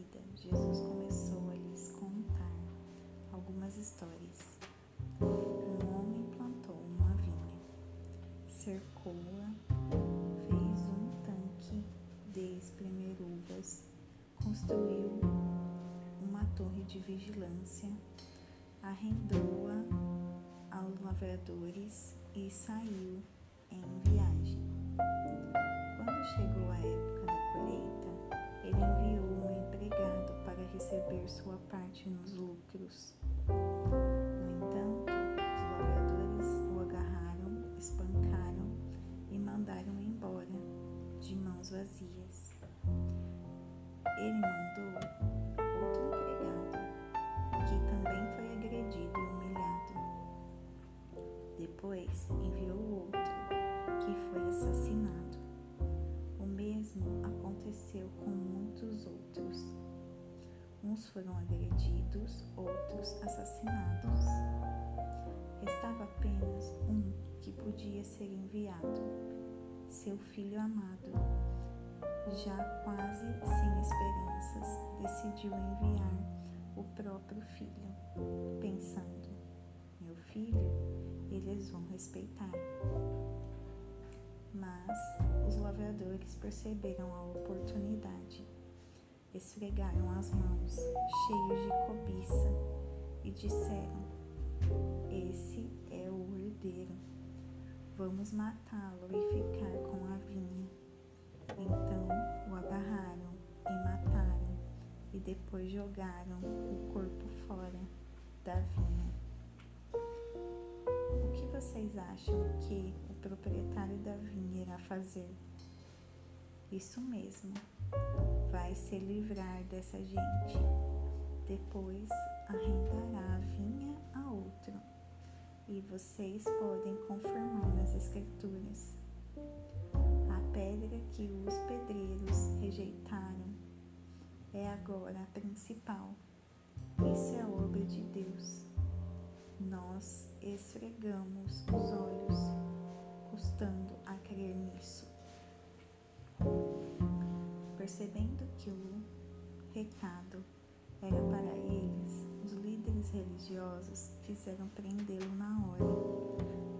seguida, Jesus começou a lhes contar algumas histórias. Um homem plantou uma vinha, cercou-a, fez um tanque de espremer uvas, construiu uma torre de vigilância, arrendou-a aos lavradores e saiu em viagem. Quando chegou a época receber sua parte nos lucros. No entanto, os lavradores o agarraram, espancaram e mandaram embora de mãos vazias. Ele mandou outro empregado, que também foi agredido e humilhado. Depois enviou outro, que foi assassinado. O mesmo aconteceu com muitos outros. Uns foram agredidos, outros assassinados. Restava apenas um que podia ser enviado, seu filho amado. Já quase sem esperanças, decidiu enviar o próprio filho, pensando: meu filho, eles vão respeitar. Mas os lavradores perceberam a oportunidade, esfregaram as mãos, cheios de cobiça, e disseram: Esse é o herdeiro, vamos matá-lo e ficar com a vinha. Então o agarraram e mataram, e depois jogaram o corpo fora da vinha. O que vocês acham que o proprietário da vinha irá fazer? Isso mesmo, vai se livrar dessa gente. Depois arrendará a vinha a outro. E vocês podem confirmar nas Escrituras. A pedra que os pedreiros rejeitaram é agora a principal. Isso é obra de Deus. Nós esfregamos os olhos, custando a crer nisso. Percebendo que o recado era para eles, os líderes religiosos fizeram prendê-lo na hora,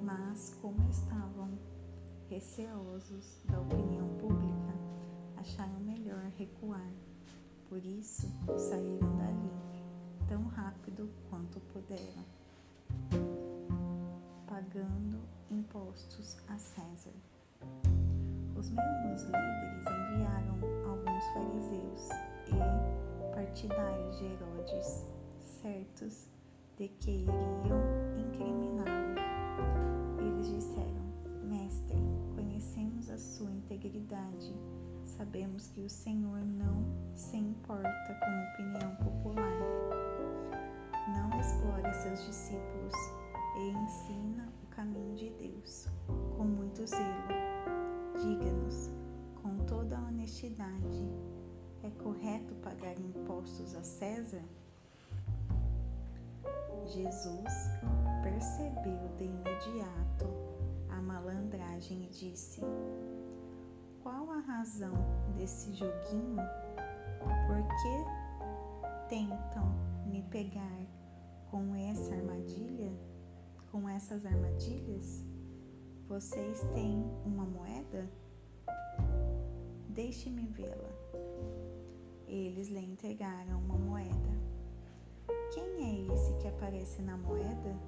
mas como estavam receosos da opinião pública, acharam melhor recuar. Por isso, saíram dali tão rápido quanto puderam, pagando impostos a César. Os mesmos líderes enviaram alguns fariseus e partidários de Herodes, certos de que iriam incriminá-lo. Eles disseram: Mestre, conhecemos a sua integridade. Sabemos que o Senhor não se importa com a opinião popular. Não explora seus discípulos e ensina o caminho de Deus com muito zelo. Diga-nos, com toda a honestidade, é correto pagar impostos a César? Jesus percebeu de imediato a malandragem e disse: Qual a razão desse joguinho? Por que tentam me pegar com essa armadilha? Com essas armadilhas? Vocês têm uma moeda? Deixe-me vê-la. Eles lhe entregaram uma moeda. Quem é esse que aparece na moeda?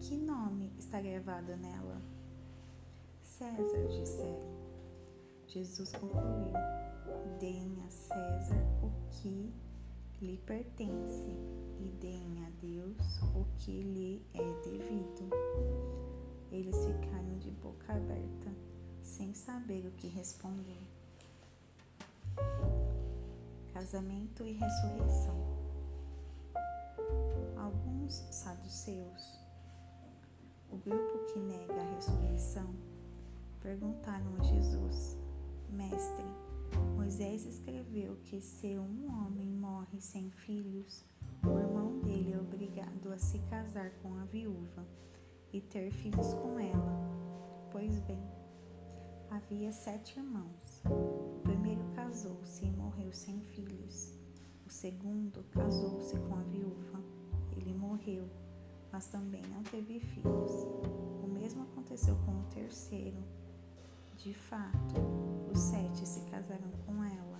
Que nome está gravado nela? César, disseram. Jesus concluiu: Deem a César o que lhe pertence e deem a Deus o que lhe é devido. Eles ficaram de boca aberta, sem saber o que responder. Casamento e ressurreição. Alguns saduceus, o grupo que nega a ressurreição, perguntaram a Jesus: Mestre, Moisés escreveu que se um homem morre sem filhos, o irmão dele é obrigado a se casar com a viúva e ter filhos com ela. Pois bem, havia sete irmãos. O primeiro casou-se e morreu sem filhos. O segundo casou-se com a viúva. Ele morreu, mas também não teve filhos. O mesmo aconteceu com o terceiro. De fato, os sete se casaram com ela,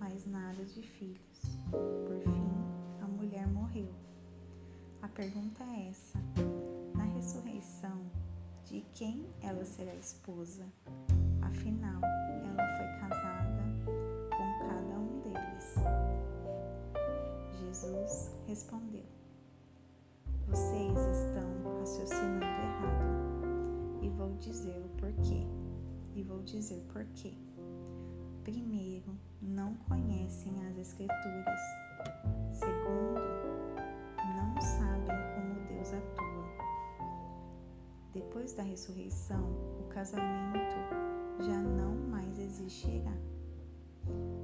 mas nada de filhos. Por fim, a mulher morreu. A pergunta é essa: ressurreição, de quem ela será esposa? Afinal, ela foi casada com cada um deles. Jesus respondeu: Vocês estão raciocinando errado. E vou dizer o porquê. E vou dizer porquê. Primeiro, não conhecem as Escrituras. Segundo, não sabem como Deus atua. Depois da ressurreição, o casamento já não mais existirá.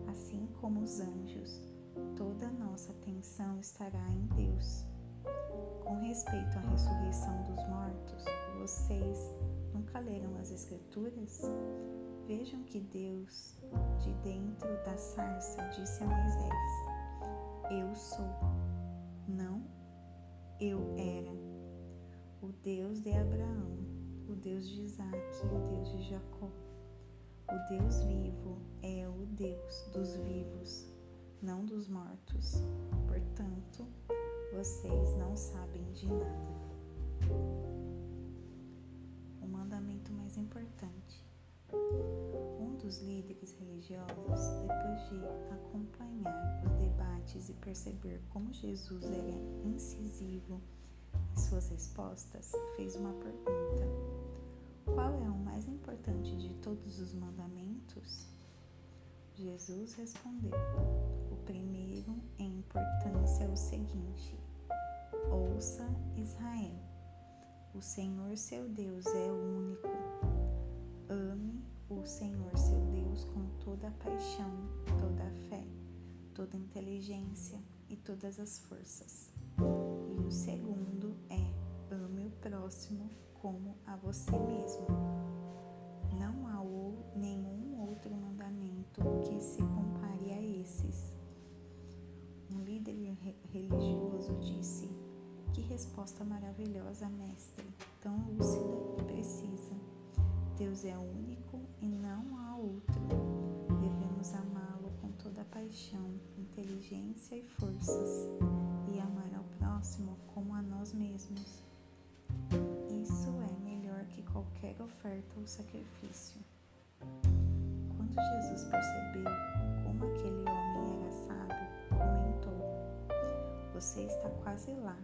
Assim como os anjos, toda nossa atenção estará em Deus. Com respeito à ressurreição dos mortos, vocês nunca leram as Escrituras? Vejam que Deus, de dentro da sarça, disse a Moisés: Eu sou, não eu era, o Deus de Abraão, o Deus de Isaac, o Deus de Jacó. O Deus vivo é o Deus dos vivos, não dos mortos. Portanto, vocês não sabem de nada. O mandamento mais importante. Um dos líderes religiosos, depois de acompanhar os debates e perceber como Jesus era incisivo suas respostas, fez uma pergunta qual é o mais importante de todos os mandamentos? Jesus respondeu: O primeiro em importância é o seguinte: Ouça, Israel, o Senhor seu Deus é o único. Ame o Senhor seu Deus com toda a paixão, toda a fé, toda a inteligência e todas as forças. E o segundo é: próximo como a você mesmo. Não há nenhum outro mandamento que se compare a esses. Um líder religioso disse: Que resposta maravilhosa, mestre, tão lúcida e precisa. Deus é único e não há outro. Devemos amá-lo com toda paixão, inteligência e forças, e amar ao próximo como a nós mesmos que qualquer oferta ou sacrifício. Quando Jesus percebeu como aquele homem era sábio, comentou: Você está quase lá,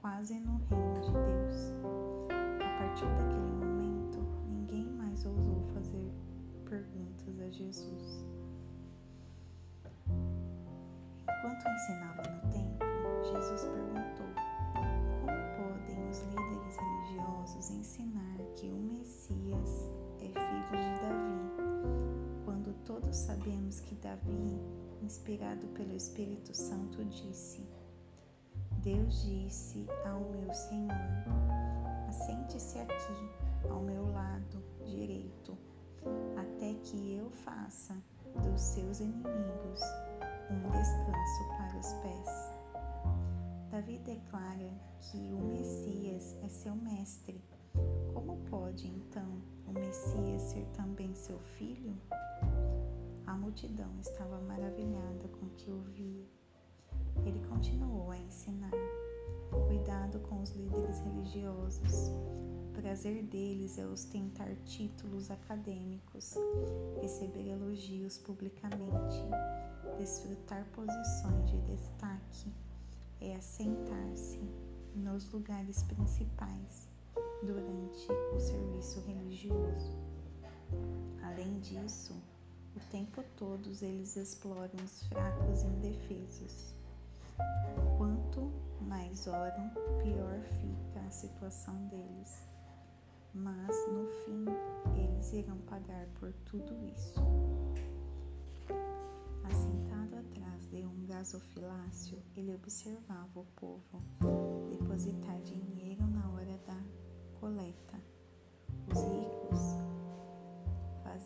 quase no reino de Deus. A partir daquele momento, ninguém mais ousou fazer perguntas a Jesus. Enquanto ensinava no templo, Jesus perguntou: Como podem os líderes religiosos ensinar todos sabemos que Davi, inspirado pelo Espírito Santo, disse: Deus disse ao meu Senhor: Assente-se aqui, ao meu lado direito, até que eu faça dos seus inimigos um descanso para os pés. Davi declara que o Messias é seu mestre. Como pode então o Messias ser também seu filho? A multidão estava maravilhada com o que ouvia. Ele continuou a ensinar. Cuidado com os líderes religiosos. O prazer deles é ostentar títulos acadêmicos, receber elogios publicamente, desfrutar posições de destaque é assentar-se nos lugares principais durante o serviço religioso. Além disso, o tempo todo eles exploram os fracos indefesos. Quanto mais oram, pior fica a situação deles. Mas no fim, eles irão pagar por tudo isso. Assentado atrás de um gasofilácio, ele observava o povo depositar dinheiro na hora da coleta. Os ricos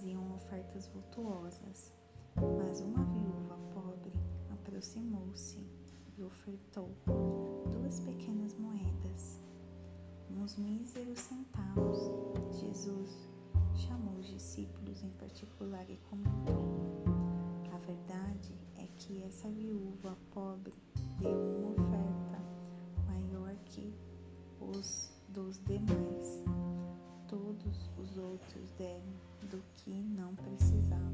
faziam ofertas vultuosas Mas uma viúva pobre aproximou-se e ofertou duas pequenas moedas, uns míseros centavos. Jesus chamou os discípulos em particular e comentou: A verdade é que essa viúva pobre deu uma oferta maior que os dos demais todos os outros deram do que não precisavam.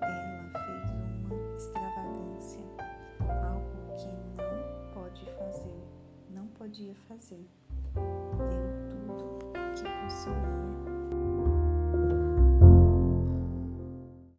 Ela fez uma extravagância, algo que não pode fazer, não podia fazer. Deu tudo que possuía.